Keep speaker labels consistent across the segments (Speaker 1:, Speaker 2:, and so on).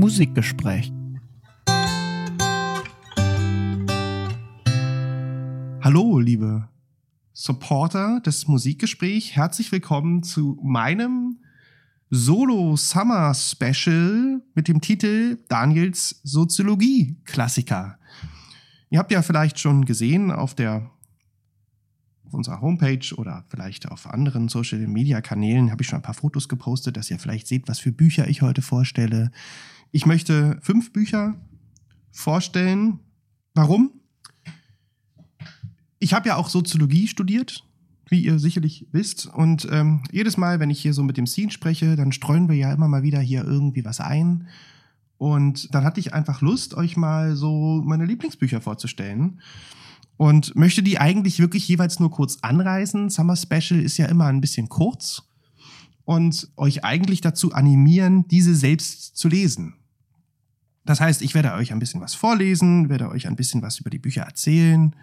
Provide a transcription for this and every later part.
Speaker 1: Musikgespräch. Hallo, liebe Supporter des Musikgesprächs. Herzlich willkommen zu meinem Solo Summer Special mit dem Titel Daniels Soziologie Klassiker. Ihr habt ja vielleicht schon gesehen auf der auf unserer Homepage oder vielleicht auf anderen Social Media Kanälen habe ich schon ein paar Fotos gepostet, dass ihr vielleicht seht, was für Bücher ich heute vorstelle. Ich möchte fünf Bücher vorstellen. Warum? Ich habe ja auch Soziologie studiert, wie ihr sicherlich wisst. Und ähm, jedes Mal, wenn ich hier so mit dem Scene spreche, dann streuen wir ja immer mal wieder hier irgendwie was ein. Und dann hatte ich einfach Lust, euch mal so meine Lieblingsbücher vorzustellen und möchte die eigentlich wirklich jeweils nur kurz anreißen. Summer Special ist ja immer ein bisschen kurz und euch eigentlich dazu animieren, diese selbst zu lesen. Das heißt, ich werde euch ein bisschen was vorlesen, werde euch ein bisschen was über die Bücher erzählen,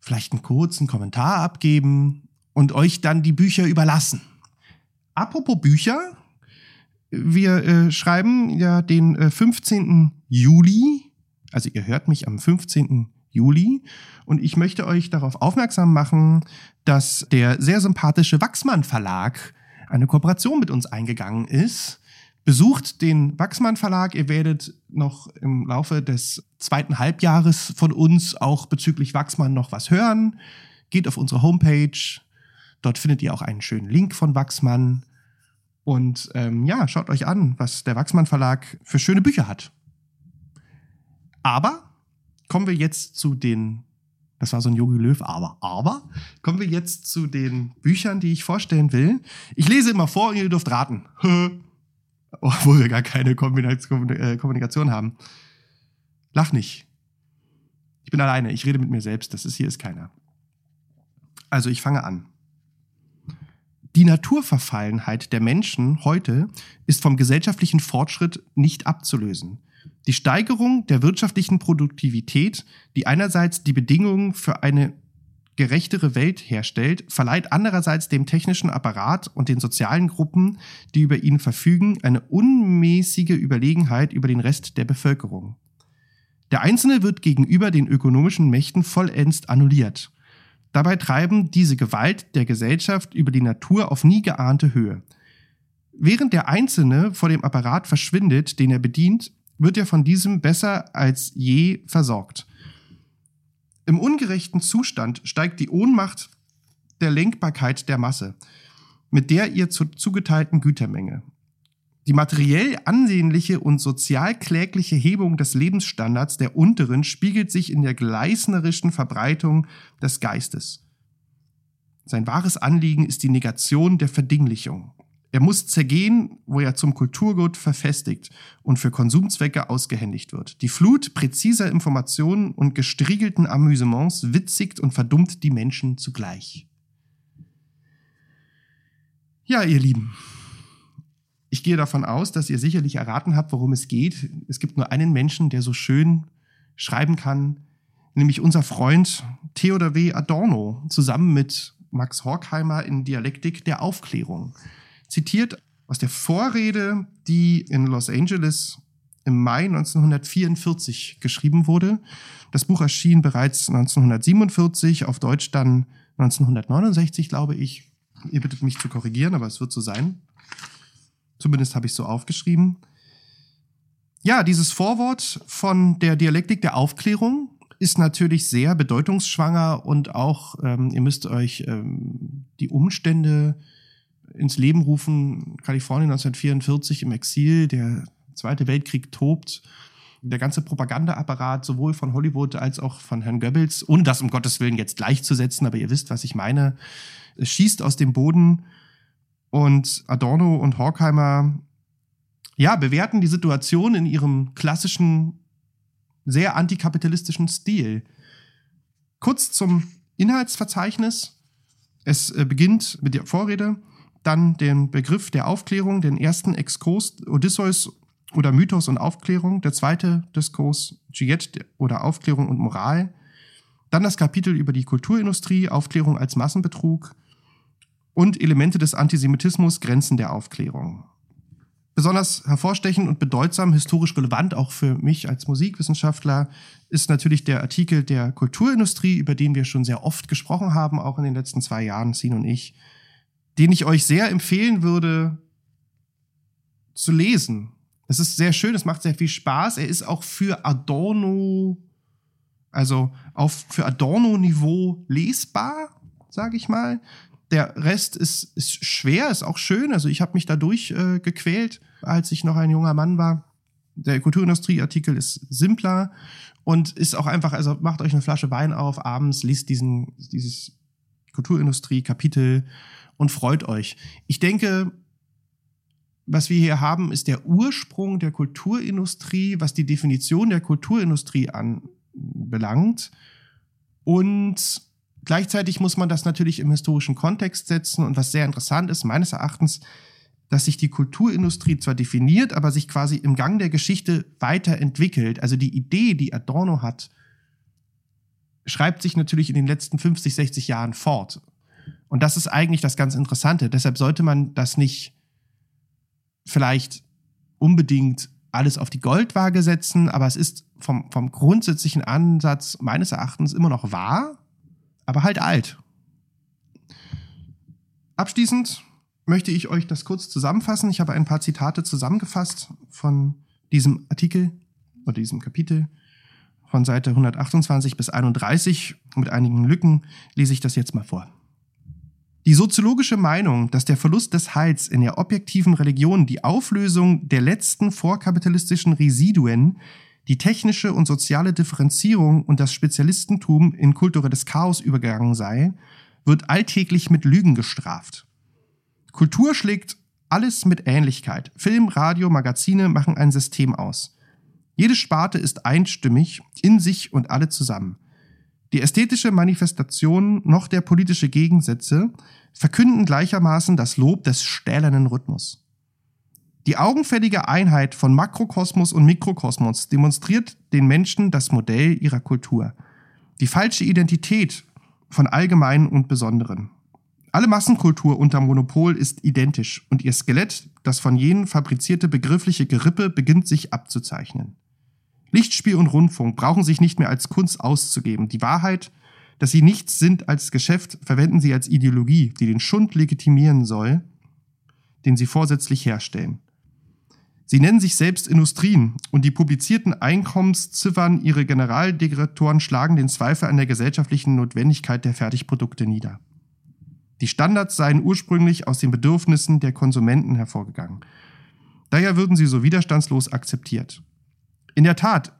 Speaker 1: vielleicht einen kurzen Kommentar abgeben und euch dann die Bücher überlassen. Apropos Bücher, wir äh, schreiben ja den äh, 15. Juli, also ihr hört mich am 15. Juli. Und ich möchte euch darauf aufmerksam machen, dass der sehr sympathische Wachsmann Verlag eine Kooperation mit uns eingegangen ist. Besucht den Wachsmann Verlag. Ihr werdet noch im Laufe des zweiten Halbjahres von uns auch bezüglich Wachsmann noch was hören. Geht auf unsere Homepage. Dort findet ihr auch einen schönen Link von Wachsmann. Und ähm, ja, schaut euch an, was der Wachsmann Verlag für schöne Bücher hat. Aber kommen wir jetzt zu den, das war so ein Yogi Löw, aber, aber, kommen wir jetzt zu den Büchern, die ich vorstellen will. Ich lese immer vor und ihr dürft raten. Obwohl wir gar keine äh, Kommunikation haben. Lach nicht. Ich bin alleine, ich rede mit mir selbst, das ist hier ist keiner. Also ich fange an. Die Naturverfallenheit der Menschen heute ist vom gesellschaftlichen Fortschritt nicht abzulösen. Die Steigerung der wirtschaftlichen Produktivität, die einerseits die Bedingungen für eine gerechtere Welt herstellt, verleiht andererseits dem technischen Apparat und den sozialen Gruppen, die über ihn verfügen, eine unmäßige Überlegenheit über den Rest der Bevölkerung. Der Einzelne wird gegenüber den ökonomischen Mächten vollends annulliert. Dabei treiben diese Gewalt der Gesellschaft über die Natur auf nie geahnte Höhe. Während der Einzelne vor dem Apparat verschwindet, den er bedient, wird er von diesem besser als je versorgt. Im ungerechten Zustand steigt die Ohnmacht der Lenkbarkeit der Masse, mit der ihr zu zugeteilten Gütermenge. Die materiell ansehnliche und sozial klägliche Hebung des Lebensstandards der Unteren spiegelt sich in der gleißnerischen Verbreitung des Geistes. Sein wahres Anliegen ist die Negation der Verdinglichung. Er muss zergehen, wo er zum Kulturgut verfestigt und für Konsumzwecke ausgehändigt wird. Die Flut präziser Informationen und gestriegelten Amüsements witzigt und verdummt die Menschen zugleich. Ja, ihr Lieben, ich gehe davon aus, dass ihr sicherlich erraten habt, worum es geht. Es gibt nur einen Menschen, der so schön schreiben kann, nämlich unser Freund Theodor W. Adorno zusammen mit Max Horkheimer in Dialektik der Aufklärung zitiert aus der Vorrede, die in Los Angeles im Mai 1944 geschrieben wurde. Das Buch erschien bereits 1947, auf Deutsch dann 1969, glaube ich. Ihr bittet mich zu korrigieren, aber es wird so sein. Zumindest habe ich so aufgeschrieben. Ja, dieses Vorwort von der Dialektik der Aufklärung ist natürlich sehr bedeutungsschwanger und auch, ähm, ihr müsst euch ähm, die Umstände ins Leben rufen. Kalifornien 1944 im Exil, der Zweite Weltkrieg tobt. Der ganze Propagandaapparat sowohl von Hollywood als auch von Herrn Goebbels, ohne das um Gottes Willen jetzt gleichzusetzen, aber ihr wisst, was ich meine, es schießt aus dem Boden und Adorno und Horkheimer ja, bewerten die Situation in ihrem klassischen, sehr antikapitalistischen Stil. Kurz zum Inhaltsverzeichnis. Es äh, beginnt mit der Vorrede dann den Begriff der Aufklärung, den ersten Exkurs Odysseus oder Mythos und Aufklärung, der zweite Diskurs Giet oder Aufklärung und Moral, dann das Kapitel über die Kulturindustrie, Aufklärung als Massenbetrug und Elemente des Antisemitismus, Grenzen der Aufklärung. Besonders hervorstechend und bedeutsam, historisch relevant auch für mich als Musikwissenschaftler, ist natürlich der Artikel der Kulturindustrie, über den wir schon sehr oft gesprochen haben, auch in den letzten zwei Jahren, Sin und ich, den ich euch sehr empfehlen würde zu lesen. Es ist sehr schön, es macht sehr viel Spaß. Er ist auch für Adorno, also auf für Adorno-Niveau lesbar, sage ich mal. Der Rest ist, ist schwer, ist auch schön. Also ich habe mich dadurch äh, gequält, als ich noch ein junger Mann war. Der Kulturindustrie-Artikel ist simpler und ist auch einfach, also macht euch eine Flasche Wein auf, abends liest diesen, dieses Kulturindustrie-Kapitel und freut euch. Ich denke, was wir hier haben, ist der Ursprung der Kulturindustrie, was die Definition der Kulturindustrie anbelangt. Und Gleichzeitig muss man das natürlich im historischen Kontext setzen und was sehr interessant ist, meines Erachtens, dass sich die Kulturindustrie zwar definiert, aber sich quasi im Gang der Geschichte weiterentwickelt. Also die Idee, die Adorno hat, schreibt sich natürlich in den letzten 50, 60 Jahren fort. Und das ist eigentlich das ganz Interessante. Deshalb sollte man das nicht vielleicht unbedingt alles auf die Goldwaage setzen, aber es ist vom, vom grundsätzlichen Ansatz meines Erachtens immer noch wahr aber halt alt. Abschließend möchte ich euch das kurz zusammenfassen. Ich habe ein paar Zitate zusammengefasst von diesem Artikel oder diesem Kapitel von Seite 128 bis 31. Mit einigen Lücken lese ich das jetzt mal vor. Die soziologische Meinung, dass der Verlust des Heils in der objektiven Religion die Auflösung der letzten vorkapitalistischen Residuen die technische und soziale Differenzierung und das Spezialistentum in kulturelles Chaos übergegangen sei, wird alltäglich mit Lügen gestraft. Kultur schlägt alles mit Ähnlichkeit. Film, Radio, Magazine machen ein System aus. Jede Sparte ist einstimmig, in sich und alle zusammen. Die ästhetische Manifestation noch der politische Gegensätze verkünden gleichermaßen das Lob des stählernen Rhythmus. Die augenfällige Einheit von Makrokosmos und Mikrokosmos demonstriert den Menschen das Modell ihrer Kultur. Die falsche Identität von Allgemeinen und Besonderen. Alle Massenkultur unter Monopol ist identisch und ihr Skelett, das von jenen fabrizierte begriffliche Gerippe, beginnt sich abzuzeichnen. Lichtspiel und Rundfunk brauchen sich nicht mehr als Kunst auszugeben. Die Wahrheit, dass sie nichts sind als Geschäft, verwenden sie als Ideologie, die den Schund legitimieren soll, den sie vorsätzlich herstellen. Sie nennen sich selbst Industrien und die publizierten Einkommensziffern ihrer Generaldirektoren schlagen den Zweifel an der gesellschaftlichen Notwendigkeit der Fertigprodukte nieder. Die Standards seien ursprünglich aus den Bedürfnissen der Konsumenten hervorgegangen. Daher würden sie so widerstandslos akzeptiert. In der Tat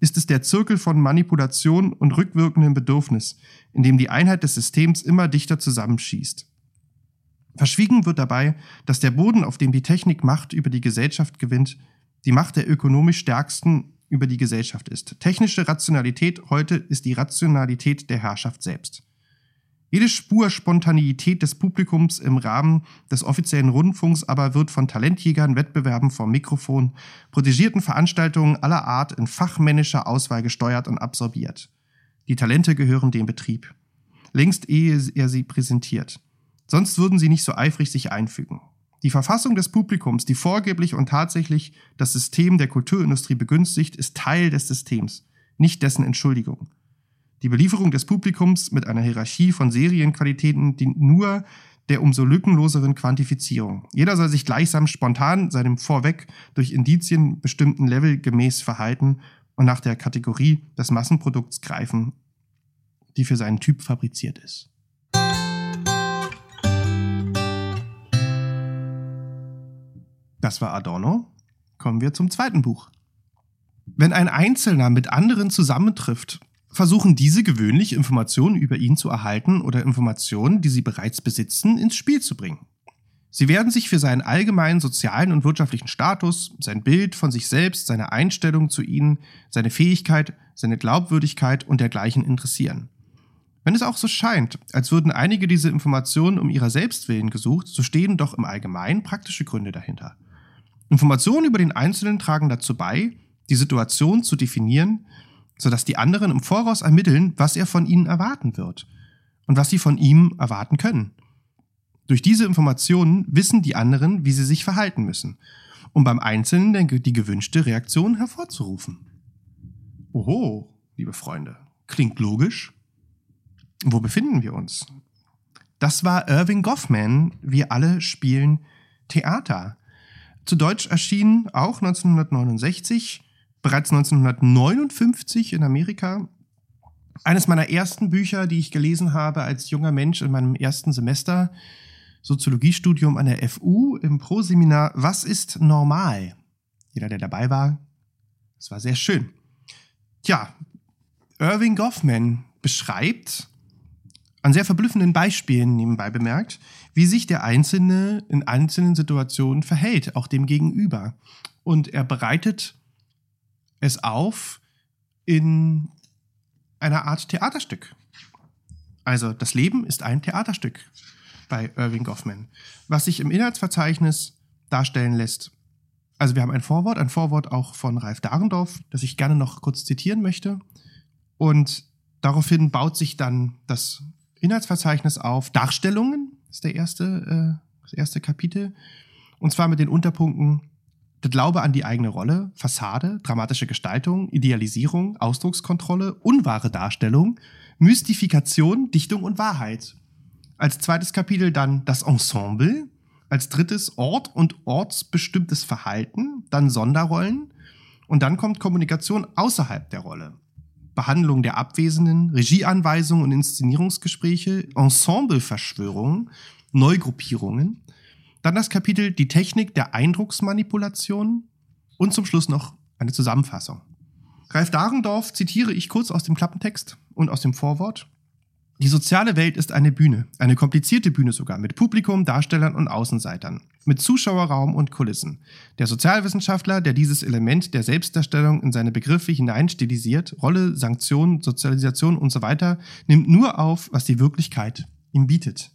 Speaker 1: ist es der Zirkel von Manipulation und rückwirkendem Bedürfnis, in dem die Einheit des Systems immer dichter zusammenschießt. Verschwiegen wird dabei, dass der Boden, auf dem die Technik Macht über die Gesellschaft gewinnt, die Macht der ökonomisch Stärksten über die Gesellschaft ist. Technische Rationalität heute ist die Rationalität der Herrschaft selbst. Jede Spur Spontaneität des Publikums im Rahmen des offiziellen Rundfunks aber wird von Talentjägern, Wettbewerben vom Mikrofon, protegierten Veranstaltungen aller Art in fachmännischer Auswahl gesteuert und absorbiert. Die Talente gehören dem Betrieb. Längst ehe er sie präsentiert. Sonst würden sie nicht so eifrig sich einfügen. Die Verfassung des Publikums, die vorgeblich und tatsächlich das System der Kulturindustrie begünstigt, ist Teil des Systems, nicht dessen Entschuldigung. Die Belieferung des Publikums mit einer Hierarchie von Serienqualitäten dient nur der umso lückenloseren Quantifizierung. Jeder soll sich gleichsam spontan seinem vorweg durch Indizien bestimmten Level gemäß verhalten und nach der Kategorie des Massenprodukts greifen, die für seinen Typ fabriziert ist. Das war Adorno. Kommen wir zum zweiten Buch. Wenn ein Einzelner mit anderen zusammentrifft, versuchen diese gewöhnlich Informationen über ihn zu erhalten oder Informationen, die sie bereits besitzen, ins Spiel zu bringen. Sie werden sich für seinen allgemeinen sozialen und wirtschaftlichen Status, sein Bild von sich selbst, seine Einstellung zu ihnen, seine Fähigkeit, seine Glaubwürdigkeit und dergleichen interessieren. Wenn es auch so scheint, als würden einige diese Informationen um ihrer selbst willen gesucht, so stehen doch im Allgemeinen praktische Gründe dahinter. Informationen über den Einzelnen tragen dazu bei, die Situation zu definieren, sodass die anderen im Voraus ermitteln, was er von ihnen erwarten wird und was sie von ihm erwarten können. Durch diese Informationen wissen die anderen, wie sie sich verhalten müssen. um beim Einzelnen die gewünschte Reaktion hervorzurufen. Oho, liebe Freunde, klingt logisch. Wo befinden wir uns? Das war Irving Goffman, Wir alle spielen Theater. Zu Deutsch erschien auch 1969, bereits 1959 in Amerika. Eines meiner ersten Bücher, die ich gelesen habe als junger Mensch in meinem ersten Semester, Soziologiestudium an der FU im Pro-Seminar Was ist normal? Jeder, der dabei war, es war sehr schön. Tja, Irving Goffman beschreibt an sehr verblüffenden Beispielen nebenbei bemerkt, wie sich der Einzelne in einzelnen Situationen verhält, auch dem Gegenüber. Und er bereitet es auf in einer Art Theaterstück. Also das Leben ist ein Theaterstück bei Irving Goffman, was sich im Inhaltsverzeichnis darstellen lässt. Also wir haben ein Vorwort, ein Vorwort auch von Ralf Dahrendorf, das ich gerne noch kurz zitieren möchte. Und daraufhin baut sich dann das Inhaltsverzeichnis auf Darstellungen, ist der erste, äh, das erste Kapitel. Und zwar mit den Unterpunkten der Glaube an die eigene Rolle, Fassade, dramatische Gestaltung, Idealisierung, Ausdruckskontrolle, unwahre Darstellung, Mystifikation, Dichtung und Wahrheit. Als zweites Kapitel dann das Ensemble, als drittes Ort und ortsbestimmtes Verhalten, dann Sonderrollen und dann kommt Kommunikation außerhalb der Rolle. Behandlung der Abwesenden, Regieanweisungen und Inszenierungsgespräche, Ensembleverschwörungen, Neugruppierungen. Dann das Kapitel Die Technik der Eindrucksmanipulation und zum Schluss noch eine Zusammenfassung. Ralf Dahrendorf zitiere ich kurz aus dem Klappentext und aus dem Vorwort. Die soziale Welt ist eine Bühne, eine komplizierte Bühne sogar, mit Publikum, Darstellern und Außenseitern, mit Zuschauerraum und Kulissen. Der Sozialwissenschaftler, der dieses Element der Selbstdarstellung in seine Begriffe hineinstilisiert, Rolle, Sanktion, Sozialisation und so nimmt nur auf, was die Wirklichkeit ihm bietet.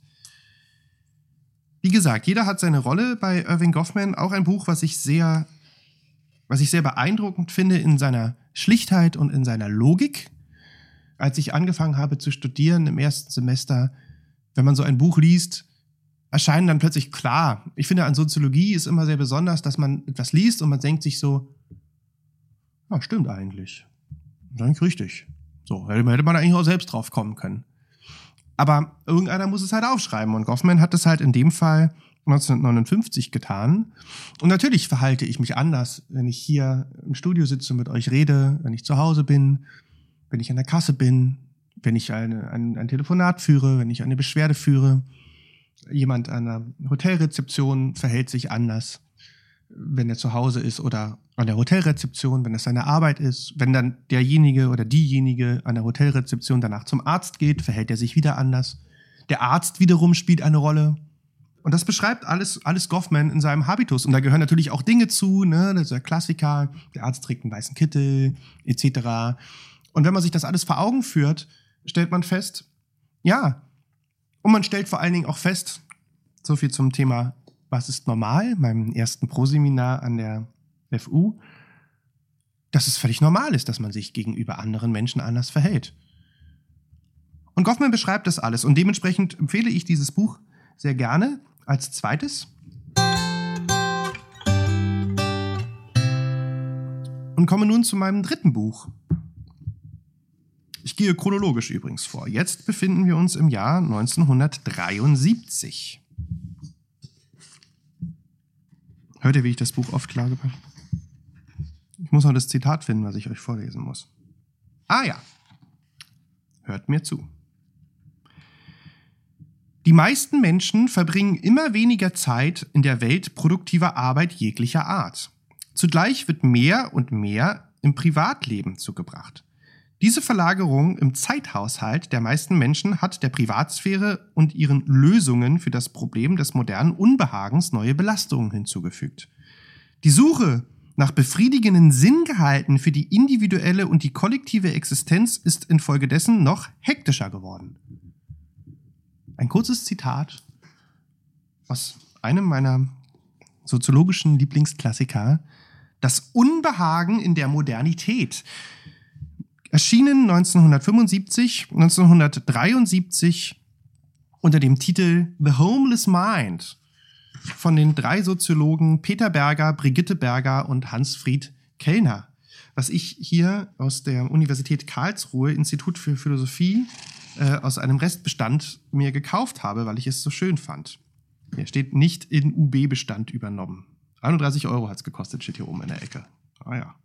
Speaker 1: Wie gesagt, jeder hat seine Rolle bei Irving Goffman, auch ein Buch, was ich sehr, was ich sehr beeindruckend finde in seiner Schlichtheit und in seiner Logik als ich angefangen habe zu studieren im ersten Semester, wenn man so ein Buch liest, erscheinen dann plötzlich klar. Ich finde, an Soziologie ist immer sehr besonders, dass man etwas liest und man denkt sich so, ja, stimmt eigentlich. Eigentlich richtig. So, hätte man eigentlich auch selbst drauf kommen können. Aber irgendeiner muss es halt aufschreiben und Goffman hat es halt in dem Fall 1959 getan. Und natürlich verhalte ich mich anders, wenn ich hier im Studio sitze und mit euch rede, wenn ich zu Hause bin, wenn ich an der Kasse bin, wenn ich eine, ein, ein Telefonat führe, wenn ich eine Beschwerde führe. Jemand an der Hotelrezeption verhält sich anders, wenn er zu Hause ist oder an der Hotelrezeption, wenn es seine Arbeit ist. Wenn dann derjenige oder diejenige an der Hotelrezeption danach zum Arzt geht, verhält er sich wieder anders. Der Arzt wiederum spielt eine Rolle. Und das beschreibt alles, alles Goffman in seinem Habitus. Und da gehören natürlich auch Dinge zu, ne? Das ist der Klassiker. Der Arzt trägt einen weißen Kittel, etc. Und wenn man sich das alles vor Augen führt, stellt man fest, ja, und man stellt vor allen Dingen auch fest, so viel zum Thema, was ist normal, meinem ersten Proseminar an der FU, dass es völlig normal ist, dass man sich gegenüber anderen Menschen anders verhält. Und Goffman beschreibt das alles und dementsprechend empfehle ich dieses Buch sehr gerne als zweites. Und komme nun zu meinem dritten Buch. Ich gehe chronologisch übrigens vor. Jetzt befinden wir uns im Jahr 1973. Hört ihr, wie ich das Buch oft klage? Ich muss noch das Zitat finden, was ich euch vorlesen muss. Ah ja. Hört mir zu. Die meisten Menschen verbringen immer weniger Zeit in der Welt produktiver Arbeit jeglicher Art. Zugleich wird mehr und mehr im Privatleben zugebracht. Diese Verlagerung im Zeithaushalt der meisten Menschen hat der Privatsphäre und ihren Lösungen für das Problem des modernen Unbehagens neue Belastungen hinzugefügt. Die Suche nach befriedigenden Sinngehalten für die individuelle und die kollektive Existenz ist infolgedessen noch hektischer geworden. Ein kurzes Zitat aus einem meiner soziologischen Lieblingsklassiker. Das Unbehagen in der Modernität erschienen 1975, 1973 unter dem Titel The Homeless Mind. von den drei Soziologen Peter Berger, Brigitte Berger und Hans-Fried Kellner, was ich hier aus der Universität Karlsruhe, Institut für Philosophie, äh, aus einem Restbestand mir gekauft habe, weil ich es so schön fand. Hier steht nicht in UB-Bestand übernommen. 31 Euro hat es gekostet, steht hier oben in der Ecke. Ah ja.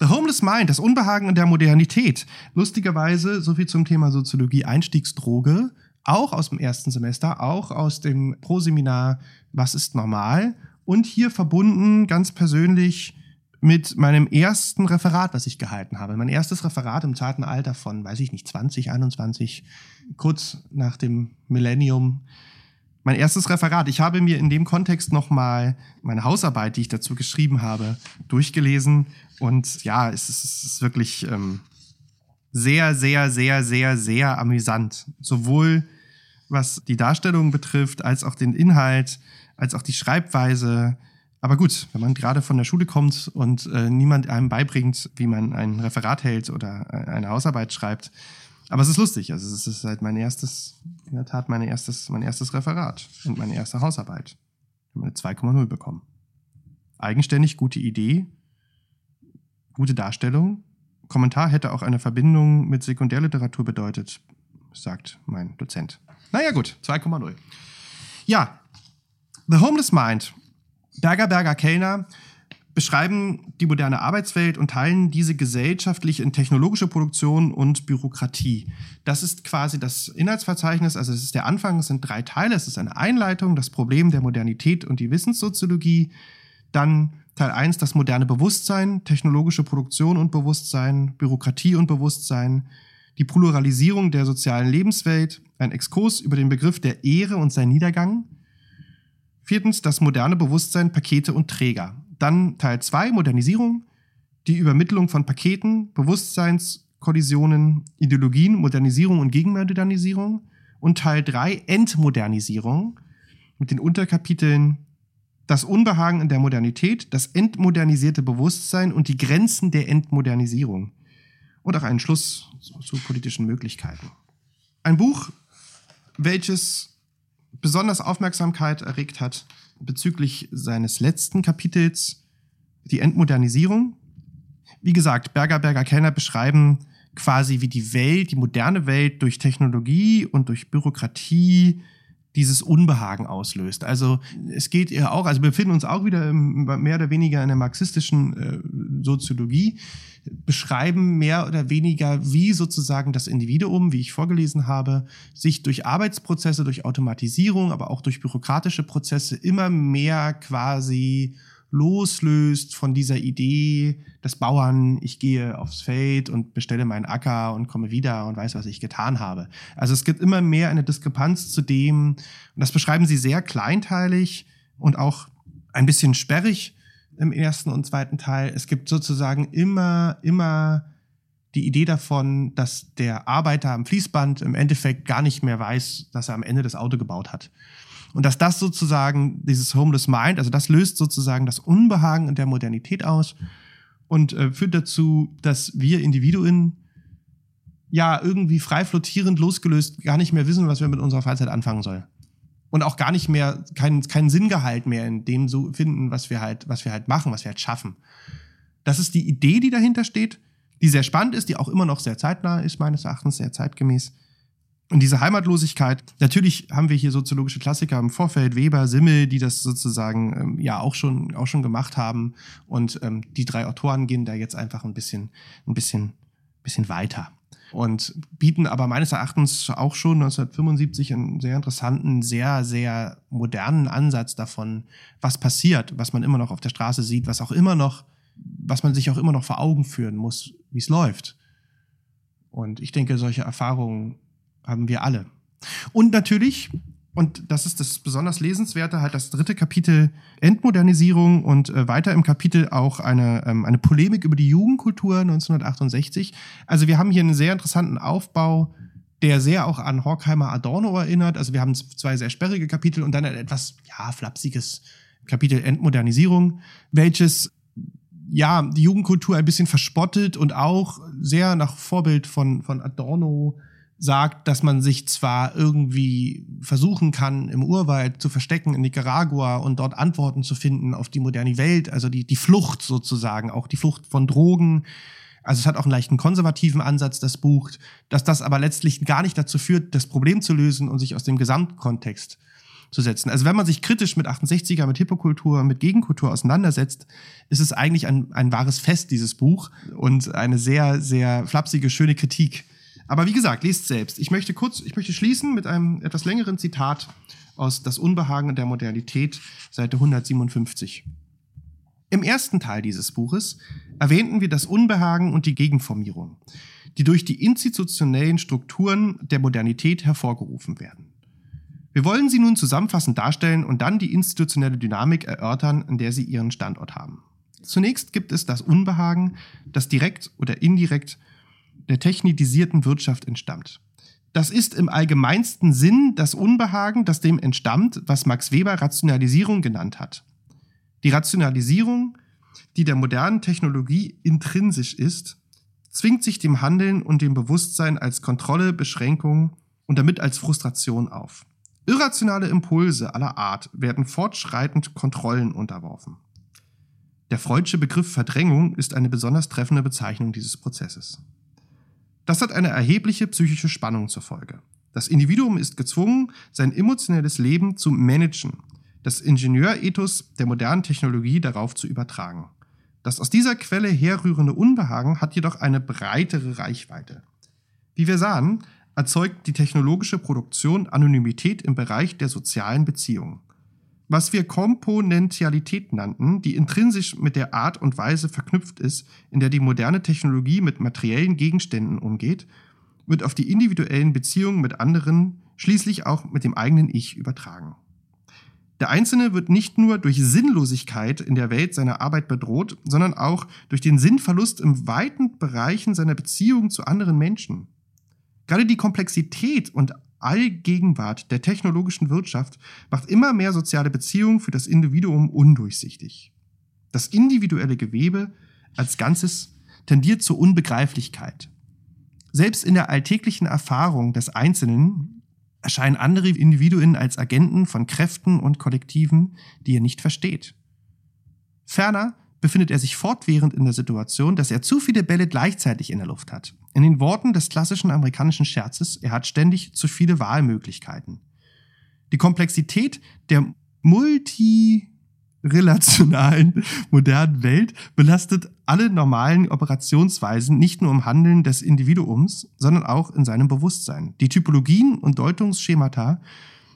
Speaker 1: The Homeless Mind, das Unbehagen in der Modernität. Lustigerweise, so viel zum Thema Soziologie Einstiegsdroge, auch aus dem ersten Semester, auch aus dem Proseminar Was ist normal? Und hier verbunden ganz persönlich mit meinem ersten Referat, was ich gehalten habe. Mein erstes Referat im zarten Alter von, weiß ich nicht, 20, 21, kurz nach dem Millennium. Mein erstes Referat. Ich habe mir in dem Kontext nochmal meine Hausarbeit, die ich dazu geschrieben habe, durchgelesen. Und ja, es ist, es ist wirklich ähm, sehr, sehr, sehr, sehr, sehr amüsant. Sowohl was die Darstellung betrifft, als auch den Inhalt, als auch die Schreibweise. Aber gut, wenn man gerade von der Schule kommt und äh, niemand einem beibringt, wie man ein Referat hält oder äh, eine Hausarbeit schreibt. Aber es ist lustig. Also es ist halt mein erstes, in der Tat mein erstes, mein erstes Referat und meine erste Hausarbeit. Ich habe eine 2,0 bekommen. Eigenständig, gute Idee, gute Darstellung. Kommentar hätte auch eine Verbindung mit Sekundärliteratur bedeutet, sagt mein Dozent. Naja gut, 2,0. Ja, The Homeless Mind Berger, Berger, Kellner beschreiben die moderne Arbeitswelt und teilen diese gesellschaftlich in technologische Produktion und Bürokratie. Das ist quasi das Inhaltsverzeichnis, also es ist der Anfang, es sind drei Teile, es ist eine Einleitung, das Problem der Modernität und die Wissenssoziologie, dann Teil 1 das moderne Bewusstsein, technologische Produktion und Bewusstsein, Bürokratie und Bewusstsein, die Pluralisierung der sozialen Lebenswelt, ein Exkurs über den Begriff der Ehre und sein Niedergang, Viertens das moderne Bewusstsein, Pakete und Träger. Dann Teil 2, Modernisierung, die Übermittlung von Paketen, Bewusstseinskollisionen, Ideologien, Modernisierung und Gegenmodernisierung. Und Teil 3, Entmodernisierung, mit den Unterkapiteln das Unbehagen in der Modernität, das entmodernisierte Bewusstsein und die Grenzen der Entmodernisierung. Und auch einen Schluss zu, zu politischen Möglichkeiten. Ein Buch, welches besonders Aufmerksamkeit erregt hat bezüglich seines letzten Kapitels, die Entmodernisierung. Wie gesagt, Berger, Berger, Kellner beschreiben quasi, wie die Welt, die moderne Welt durch Technologie und durch Bürokratie dieses Unbehagen auslöst. Also es geht ja auch, also wir befinden uns auch wieder im, mehr oder weniger in der marxistischen äh, Soziologie, beschreiben mehr oder weniger, wie sozusagen das Individuum, wie ich vorgelesen habe, sich durch Arbeitsprozesse, durch Automatisierung, aber auch durch bürokratische Prozesse immer mehr quasi loslöst von dieser Idee des Bauern, ich gehe aufs Feld und bestelle meinen Acker und komme wieder und weiß, was ich getan habe. Also es gibt immer mehr eine Diskrepanz zu dem, und das beschreiben sie sehr kleinteilig und auch ein bisschen sperrig im ersten und zweiten Teil. Es gibt sozusagen immer, immer die Idee davon, dass der Arbeiter am Fließband im Endeffekt gar nicht mehr weiß, dass er am Ende das Auto gebaut hat. Und dass das sozusagen dieses Homeless Mind, also das löst sozusagen das Unbehagen in der Modernität aus und äh, führt dazu, dass wir Individuen ja irgendwie frei flottierend losgelöst gar nicht mehr wissen, was wir mit unserer Freizeit anfangen sollen. Und auch gar nicht mehr, keinen, keinen Sinngehalt mehr in dem so finden, was wir halt, was wir halt machen, was wir halt schaffen. Das ist die Idee, die dahinter steht, die sehr spannend ist, die auch immer noch sehr zeitnah ist, meines Erachtens, sehr zeitgemäß. Und diese Heimatlosigkeit, natürlich haben wir hier soziologische Klassiker im Vorfeld, Weber, Simmel, die das sozusagen ähm, ja auch schon, auch schon gemacht haben. Und ähm, die drei Autoren gehen da jetzt einfach ein bisschen, ein bisschen, bisschen weiter. Und bieten aber meines Erachtens auch schon 1975 einen sehr interessanten, sehr, sehr modernen Ansatz davon, was passiert, was man immer noch auf der Straße sieht, was auch immer noch, was man sich auch immer noch vor Augen führen muss, wie es läuft. Und ich denke, solche Erfahrungen haben wir alle. Und natürlich, und das ist das besonders Lesenswerte, halt das dritte Kapitel Entmodernisierung und äh, weiter im Kapitel auch eine, ähm, eine Polemik über die Jugendkultur 1968. Also wir haben hier einen sehr interessanten Aufbau, der sehr auch an Horkheimer Adorno erinnert. Also wir haben zwei sehr sperrige Kapitel und dann ein etwas, ja, flapsiges Kapitel Entmodernisierung, welches ja, die Jugendkultur ein bisschen verspottet und auch sehr nach Vorbild von, von Adorno sagt, dass man sich zwar irgendwie versuchen kann, im Urwald zu verstecken in Nicaragua und dort Antworten zu finden auf die moderne Welt, also die, die Flucht sozusagen, auch die Flucht von Drogen. Also es hat auch einen leichten konservativen Ansatz, das Buch, dass das aber letztlich gar nicht dazu führt, das Problem zu lösen und sich aus dem Gesamtkontext zu setzen. Also wenn man sich kritisch mit 68er, mit Hippokultur, mit Gegenkultur auseinandersetzt, ist es eigentlich ein, ein wahres Fest, dieses Buch, und eine sehr, sehr flapsige, schöne Kritik aber wie gesagt, lest selbst. Ich möchte kurz, ich möchte schließen mit einem etwas längeren Zitat aus Das Unbehagen der Modernität, Seite 157. Im ersten Teil dieses Buches erwähnten wir das Unbehagen und die Gegenformierung, die durch die institutionellen Strukturen der Modernität hervorgerufen werden. Wir wollen sie nun zusammenfassend darstellen und dann die institutionelle Dynamik erörtern, in der sie ihren Standort haben. Zunächst gibt es das Unbehagen, das direkt oder indirekt der technisierten Wirtschaft entstammt. Das ist im allgemeinsten Sinn das Unbehagen, das dem entstammt, was Max Weber Rationalisierung genannt hat. Die Rationalisierung, die der modernen Technologie intrinsisch ist, zwingt sich dem Handeln und dem Bewusstsein als Kontrolle, Beschränkung und damit als Frustration auf. Irrationale Impulse aller Art werden fortschreitend Kontrollen unterworfen. Der freudsche Begriff Verdrängung ist eine besonders treffende Bezeichnung dieses Prozesses. Das hat eine erhebliche psychische Spannung zur Folge. Das Individuum ist gezwungen, sein emotionelles Leben zu managen, das Ingenieurethos der modernen Technologie darauf zu übertragen. Das aus dieser Quelle herrührende Unbehagen hat jedoch eine breitere Reichweite. Wie wir sahen, erzeugt die technologische Produktion Anonymität im Bereich der sozialen Beziehungen was wir Komponentialität nannten, die intrinsisch mit der Art und Weise verknüpft ist, in der die moderne Technologie mit materiellen Gegenständen umgeht, wird auf die individuellen Beziehungen mit anderen, schließlich auch mit dem eigenen Ich übertragen. Der Einzelne wird nicht nur durch Sinnlosigkeit in der Welt seiner Arbeit bedroht, sondern auch durch den Sinnverlust im weiten Bereichen seiner Beziehung zu anderen Menschen. Gerade die Komplexität und Allgegenwart der technologischen Wirtschaft macht immer mehr soziale Beziehungen für das Individuum undurchsichtig. Das individuelle Gewebe als Ganzes tendiert zur Unbegreiflichkeit. Selbst in der alltäglichen Erfahrung des Einzelnen erscheinen andere Individuen als Agenten von Kräften und Kollektiven, die er nicht versteht. Ferner befindet er sich fortwährend in der Situation, dass er zu viele Bälle gleichzeitig in der Luft hat. In den Worten des klassischen amerikanischen Scherzes, er hat ständig zu viele Wahlmöglichkeiten. Die Komplexität der multirelationalen modernen Welt belastet alle normalen Operationsweisen nicht nur im Handeln des Individuums, sondern auch in seinem Bewusstsein. Die Typologien und Deutungsschemata,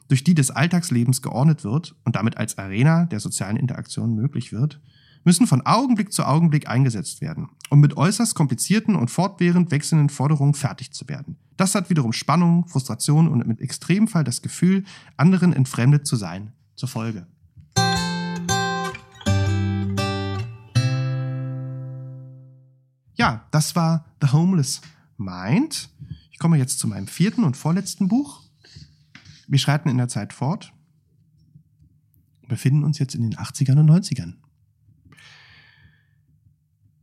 Speaker 1: durch die des Alltagslebens geordnet wird und damit als Arena der sozialen Interaktion möglich wird, müssen von Augenblick zu Augenblick eingesetzt werden, um mit äußerst komplizierten und fortwährend wechselnden Forderungen fertig zu werden. Das hat wiederum Spannung, Frustration und im Extremfall das Gefühl, anderen entfremdet zu sein, zur Folge. Ja, das war The Homeless Mind. Ich komme jetzt zu meinem vierten und vorletzten Buch. Wir schreiten in der Zeit fort. Befinden uns jetzt in den 80ern und 90ern.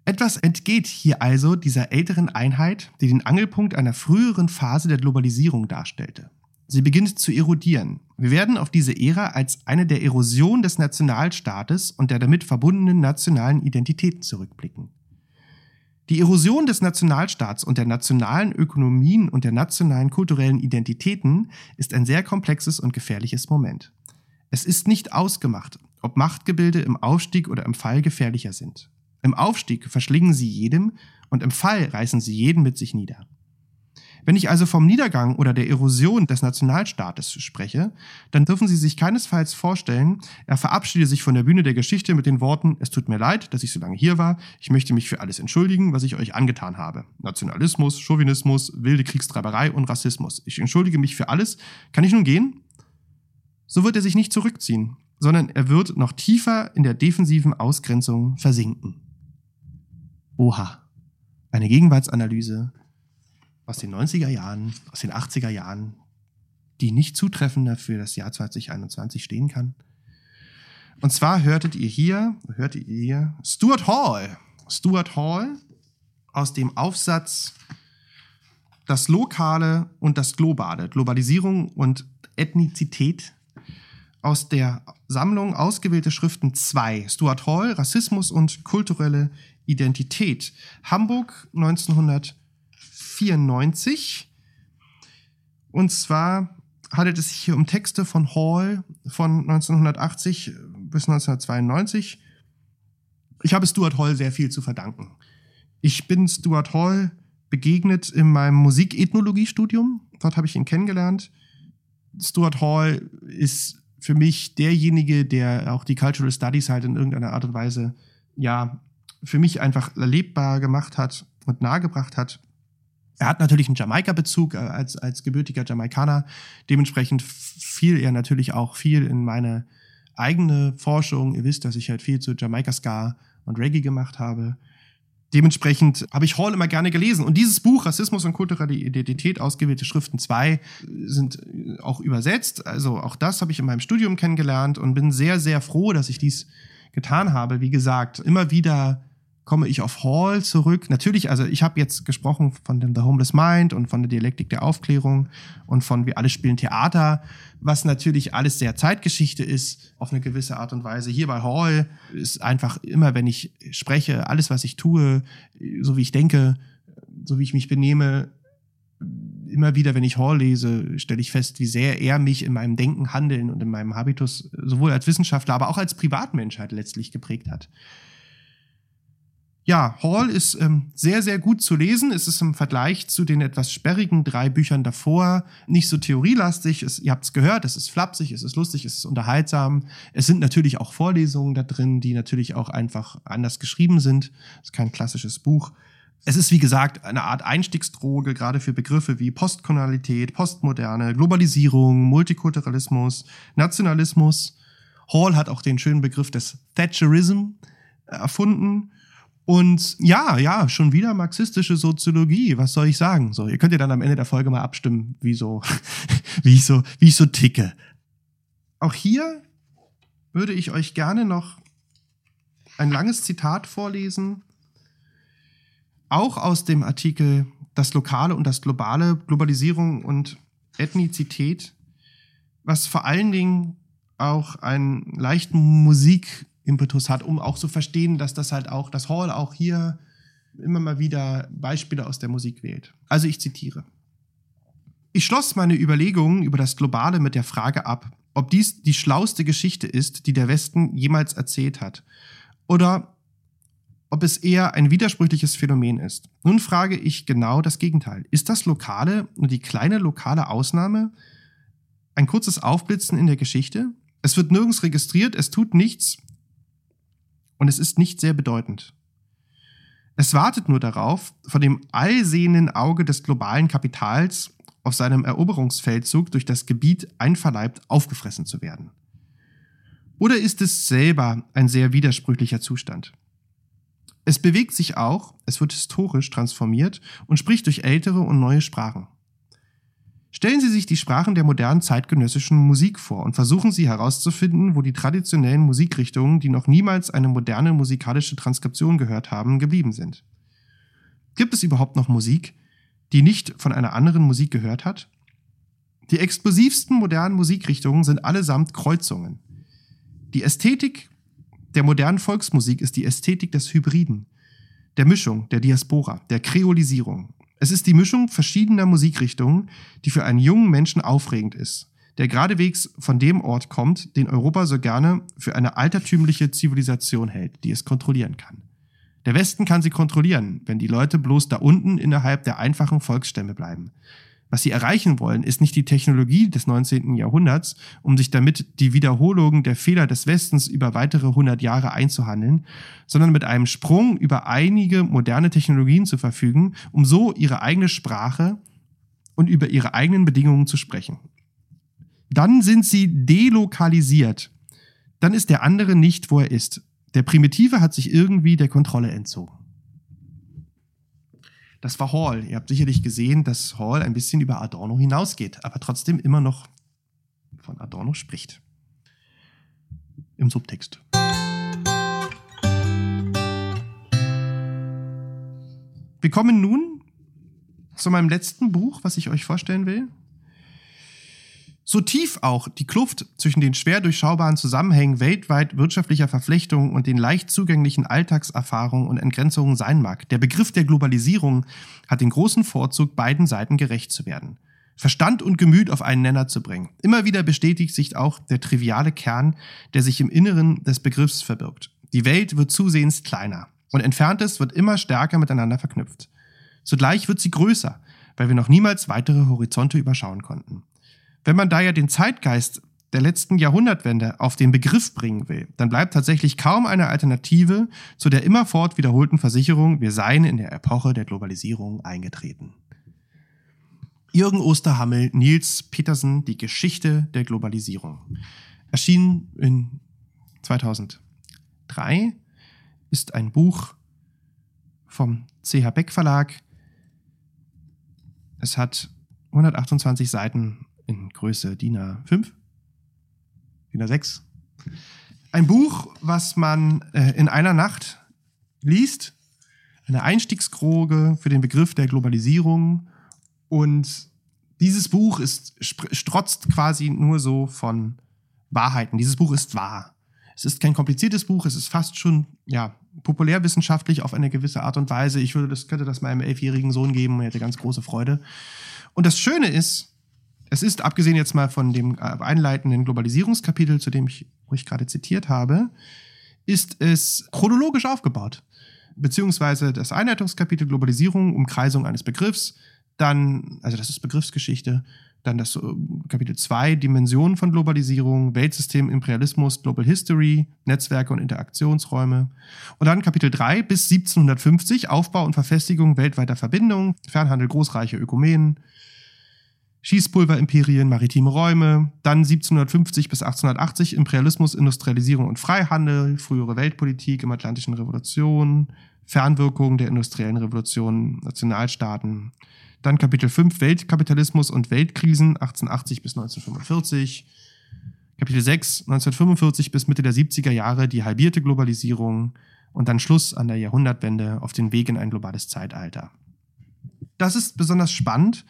Speaker 1: Etwas entgeht hier also dieser älteren Einheit, die den Angelpunkt einer früheren Phase der Globalisierung darstellte. Sie beginnt zu erodieren. Wir werden auf diese Ära als eine der Erosion des Nationalstaates und der damit verbundenen nationalen Identitäten zurückblicken. Die Erosion des Nationalstaats und der nationalen Ökonomien und der nationalen kulturellen Identitäten ist ein sehr komplexes und gefährliches Moment. Es ist nicht ausgemacht, ob Machtgebilde im Aufstieg oder im Fall gefährlicher sind. Im Aufstieg verschlingen sie jedem und im Fall reißen sie jeden mit sich nieder. Wenn ich also vom Niedergang oder der Erosion des Nationalstaates spreche, dann dürfen Sie sich keinesfalls vorstellen, er verabschiede sich von der Bühne der Geschichte mit den Worten, es tut mir leid, dass ich so lange hier war, ich möchte mich für alles entschuldigen, was ich euch angetan habe. Nationalismus, Chauvinismus, wilde Kriegstreiberei und Rassismus. Ich entschuldige mich für alles. Kann ich nun gehen? So wird er sich nicht zurückziehen, sondern er wird noch tiefer in der defensiven Ausgrenzung versinken. Oha, eine Gegenwartsanalyse aus den 90er Jahren, aus den 80er Jahren, die nicht zutreffender für das Jahr 2021 stehen kann. Und zwar hörtet ihr hier, hörtet ihr hier Stuart Hall. Stuart Hall aus dem Aufsatz das Lokale und das Globale, Globalisierung und Ethnizität aus der Sammlung Ausgewählte Schriften 2, Stuart Hall, Rassismus und kulturelle Identität, Hamburg 1994. Und zwar handelt es sich hier um Texte von Hall von 1980 bis 1992. Ich habe Stuart Hall sehr viel zu verdanken. Ich bin Stuart Hall begegnet in meinem Musikethnologiestudium. Dort habe ich ihn kennengelernt. Stuart Hall ist für mich derjenige, der auch die Cultural Studies halt in irgendeiner Art und Weise, ja, für mich einfach erlebbar gemacht hat und nahegebracht hat. Er hat natürlich einen Jamaika-Bezug äh, als, als gebürtiger Jamaikaner. Dementsprechend fiel er natürlich auch viel in meine eigene Forschung. Ihr wisst, dass ich halt viel zu Jamaika-Ska und Reggae gemacht habe. Dementsprechend habe ich Hall immer gerne gelesen. Und dieses Buch, Rassismus und kulturelle Identität, ausgewählte Schriften 2, sind auch übersetzt. Also auch das habe ich in meinem Studium kennengelernt und bin sehr, sehr froh, dass ich dies getan habe. Wie gesagt, immer wieder komme ich auf Hall zurück. Natürlich, also ich habe jetzt gesprochen von dem The Homeless Mind und von der Dialektik der Aufklärung und von Wir alle spielen Theater, was natürlich alles sehr Zeitgeschichte ist, auf eine gewisse Art und Weise. Hier bei Hall ist einfach immer, wenn ich spreche, alles, was ich tue, so wie ich denke, so wie ich mich benehme, immer wieder, wenn ich Hall lese, stelle ich fest, wie sehr er mich in meinem Denken, Handeln und in meinem Habitus sowohl als Wissenschaftler, aber auch als Privatmensch halt letztlich geprägt hat. Ja, Hall ist ähm, sehr, sehr gut zu lesen. Es ist im Vergleich zu den etwas sperrigen drei Büchern davor nicht so theorielastig. Es, ihr habt es gehört, es ist flapsig, es ist lustig, es ist unterhaltsam. Es sind natürlich auch Vorlesungen da drin, die natürlich auch einfach anders geschrieben sind. Es ist kein klassisches Buch. Es ist, wie gesagt, eine Art Einstiegsdroge, gerade für Begriffe wie Postkolonialität, Postmoderne, Globalisierung, Multikulturalismus, Nationalismus. Hall hat auch den schönen Begriff des Thatcherism erfunden und ja, ja, schon wieder marxistische Soziologie. Was soll ich sagen? So, ihr könnt ja dann am Ende der Folge mal abstimmen, wie so, wie ich so, wie ich so ticke. Auch hier würde ich euch gerne noch ein langes Zitat vorlesen. Auch aus dem Artikel Das Lokale und das Globale, Globalisierung und Ethnizität, was vor allen Dingen auch einen leichten Musik Impetus hat, um auch zu verstehen, dass das halt auch, dass Hall auch hier immer mal wieder Beispiele aus der Musik wählt. Also ich zitiere. Ich schloss meine Überlegungen über das Globale mit der Frage ab, ob dies die schlauste Geschichte ist, die der Westen jemals erzählt hat, oder ob es eher ein widersprüchliches Phänomen ist. Nun frage ich genau das Gegenteil. Ist das Lokale nur die kleine lokale Ausnahme? Ein kurzes Aufblitzen in der Geschichte? Es wird nirgends registriert, es tut nichts, und es ist nicht sehr bedeutend. Es wartet nur darauf, von dem allsehenden Auge des globalen Kapitals auf seinem Eroberungsfeldzug durch das Gebiet einverleibt aufgefressen zu werden. Oder ist es selber ein sehr widersprüchlicher Zustand? Es bewegt sich auch, es wird historisch transformiert und spricht durch ältere und neue Sprachen. Stellen Sie sich die Sprachen der modernen zeitgenössischen Musik vor und versuchen Sie herauszufinden, wo die traditionellen Musikrichtungen, die noch niemals eine moderne musikalische Transkription gehört haben, geblieben sind. Gibt es überhaupt noch Musik, die nicht von einer anderen Musik gehört hat? Die explosivsten modernen Musikrichtungen sind allesamt Kreuzungen. Die Ästhetik der modernen Volksmusik ist die Ästhetik des Hybriden, der Mischung, der Diaspora, der Kreolisierung. Es ist die Mischung verschiedener Musikrichtungen, die für einen jungen Menschen aufregend ist, der geradewegs von dem Ort kommt, den Europa so gerne für eine altertümliche Zivilisation hält, die es kontrollieren kann. Der Westen kann sie kontrollieren, wenn die Leute bloß da unten innerhalb der einfachen Volksstämme bleiben. Was sie erreichen wollen, ist nicht die Technologie des 19. Jahrhunderts, um sich damit die Wiederholungen der Fehler des Westens über weitere 100 Jahre einzuhandeln, sondern mit einem Sprung über einige moderne Technologien zu verfügen, um so ihre eigene Sprache und über ihre eigenen Bedingungen zu sprechen. Dann sind sie delokalisiert. Dann ist der andere nicht, wo er ist. Der Primitive hat sich irgendwie der Kontrolle entzogen. Das war Hall. Ihr habt sicherlich gesehen, dass Hall ein bisschen über Adorno hinausgeht, aber trotzdem immer noch von Adorno spricht. Im Subtext. Wir kommen nun zu meinem letzten Buch, was ich euch vorstellen will. So tief auch die Kluft zwischen den schwer durchschaubaren Zusammenhängen weltweit wirtschaftlicher Verflechtungen und den leicht zugänglichen Alltagserfahrungen und Entgrenzungen sein mag, der Begriff der Globalisierung hat den großen Vorzug, beiden Seiten gerecht zu werden. Verstand und Gemüt auf einen Nenner zu bringen. Immer wieder bestätigt sich auch der triviale Kern, der sich im Inneren des Begriffs verbirgt. Die Welt wird zusehends kleiner und Entferntes wird immer stärker miteinander verknüpft. Zugleich wird sie größer, weil wir noch niemals weitere Horizonte überschauen konnten. Wenn man daher den Zeitgeist der letzten Jahrhundertwende auf den Begriff bringen will, dann bleibt tatsächlich kaum eine Alternative zu der immerfort wiederholten Versicherung, wir seien in der Epoche der Globalisierung eingetreten. Jürgen Osterhammel, Nils Petersen, Die Geschichte der Globalisierung. Erschien in 2003, ist ein Buch vom CH Beck Verlag. Es hat 128 Seiten in Größe DIN A5, DIN A6. Ein Buch, was man äh, in einer Nacht liest. Eine Einstiegskroge für den Begriff der Globalisierung. Und dieses Buch ist, strotzt quasi nur so von Wahrheiten. Dieses Buch ist wahr. Es ist kein kompliziertes Buch, es ist fast schon ja, populärwissenschaftlich auf eine gewisse Art und Weise. Ich würde das, könnte das meinem elfjährigen Sohn geben und er hätte ganz große Freude. Und das Schöne ist, es ist, abgesehen jetzt mal von dem äh, einleitenden Globalisierungskapitel, zu dem ich euch gerade zitiert habe, ist es chronologisch aufgebaut. Beziehungsweise das Einleitungskapitel Globalisierung, Umkreisung eines Begriffs, dann, also das ist Begriffsgeschichte, dann das äh, Kapitel 2, Dimensionen von Globalisierung, Weltsystem, Imperialismus, Global History, Netzwerke und Interaktionsräume. Und dann Kapitel 3 bis 1750, Aufbau und Verfestigung weltweiter Verbindungen, Fernhandel, großreiche Ökumenen, Schießpulverimperien, maritime Räume, dann 1750 bis 1880 Imperialismus, Industrialisierung und Freihandel, frühere Weltpolitik im Atlantischen Revolution, Fernwirkungen der industriellen Revolution, Nationalstaaten. Dann Kapitel 5 Weltkapitalismus und Weltkrisen 1880 bis 1945. Kapitel 6 1945 bis Mitte der 70er Jahre die halbierte Globalisierung und dann Schluss an der Jahrhundertwende auf den Weg in ein globales Zeitalter. Das ist besonders spannend,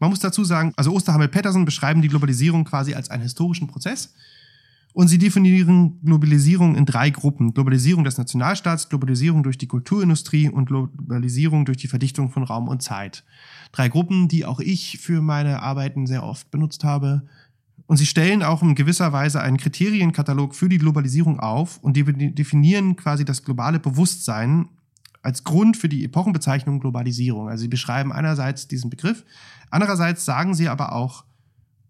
Speaker 1: man muss dazu sagen, also Osterhammel-Pettersen beschreiben die Globalisierung quasi als einen historischen Prozess. Und sie definieren Globalisierung in drei Gruppen. Globalisierung des Nationalstaats, Globalisierung durch die Kulturindustrie und Globalisierung durch die Verdichtung von Raum und Zeit. Drei Gruppen, die auch ich für meine Arbeiten sehr oft benutzt habe. Und sie stellen auch in gewisser Weise einen Kriterienkatalog für die Globalisierung auf und definieren quasi das globale Bewusstsein als Grund für die Epochenbezeichnung Globalisierung. Also sie beschreiben einerseits diesen Begriff, andererseits sagen sie aber auch,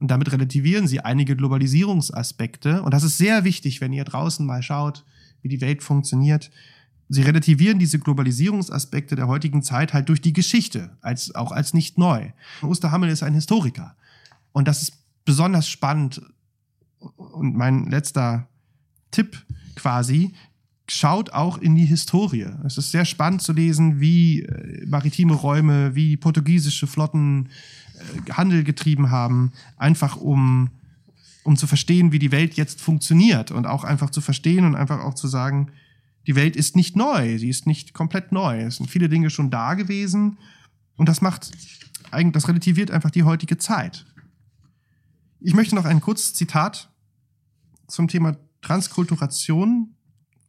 Speaker 1: und damit relativieren sie einige Globalisierungsaspekte, und das ist sehr wichtig, wenn ihr draußen mal schaut, wie die Welt funktioniert. Sie relativieren diese Globalisierungsaspekte der heutigen Zeit halt durch die Geschichte, als, auch als nicht neu. Osterhammel ist ein Historiker. Und das ist besonders spannend. Und mein letzter Tipp quasi, schaut auch in die Historie. Es ist sehr spannend zu lesen, wie äh, maritime Räume, wie portugiesische Flotten äh, Handel getrieben haben, einfach um, um zu verstehen, wie die Welt jetzt funktioniert und auch einfach zu verstehen und einfach auch zu sagen, die Welt ist nicht neu, sie ist nicht komplett neu. Es sind viele Dinge schon da gewesen und das macht das relativiert einfach die heutige Zeit. Ich möchte noch ein kurzes Zitat zum Thema Transkulturation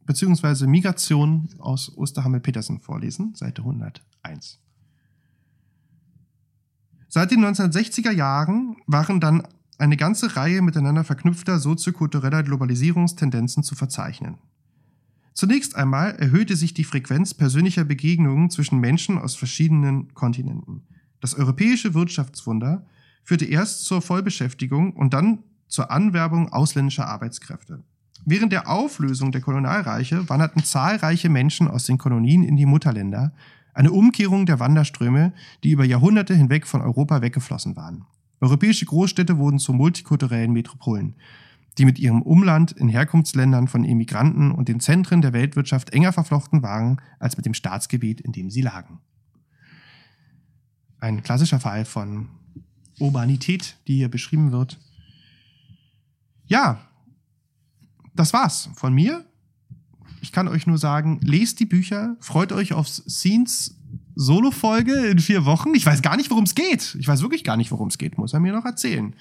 Speaker 1: beziehungsweise Migration aus Osterhammel-Petersen vorlesen, Seite 101. Seit den 1960er Jahren waren dann eine ganze Reihe miteinander verknüpfter soziokultureller Globalisierungstendenzen zu verzeichnen. Zunächst einmal erhöhte sich die Frequenz persönlicher Begegnungen zwischen Menschen aus verschiedenen Kontinenten. Das europäische Wirtschaftswunder führte erst zur Vollbeschäftigung und dann zur Anwerbung ausländischer Arbeitskräfte. Während der Auflösung der Kolonialreiche wanderten zahlreiche Menschen aus den Kolonien in die Mutterländer, eine Umkehrung der Wanderströme, die über Jahrhunderte hinweg von Europa weggeflossen waren. Europäische Großstädte wurden zu multikulturellen Metropolen, die mit ihrem Umland in Herkunftsländern von Immigranten und den Zentren der Weltwirtschaft enger verflochten waren als mit dem Staatsgebiet, in dem sie lagen. Ein klassischer Fall von Urbanität, die hier beschrieben wird. Ja, das war's von mir. Ich kann euch nur sagen, lest die Bücher, freut euch aufs Scenes Solo-Folge in vier Wochen. Ich weiß gar nicht, worum es geht. Ich weiß wirklich gar nicht, worum es geht. Muss er mir noch erzählen.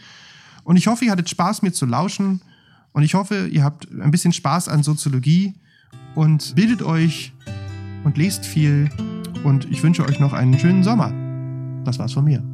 Speaker 1: Und ich hoffe, ihr hattet Spaß, mir zu lauschen. Und ich hoffe, ihr habt ein bisschen Spaß an Soziologie und bildet euch und lest viel. Und ich wünsche euch noch einen schönen Sommer. Das war's von mir.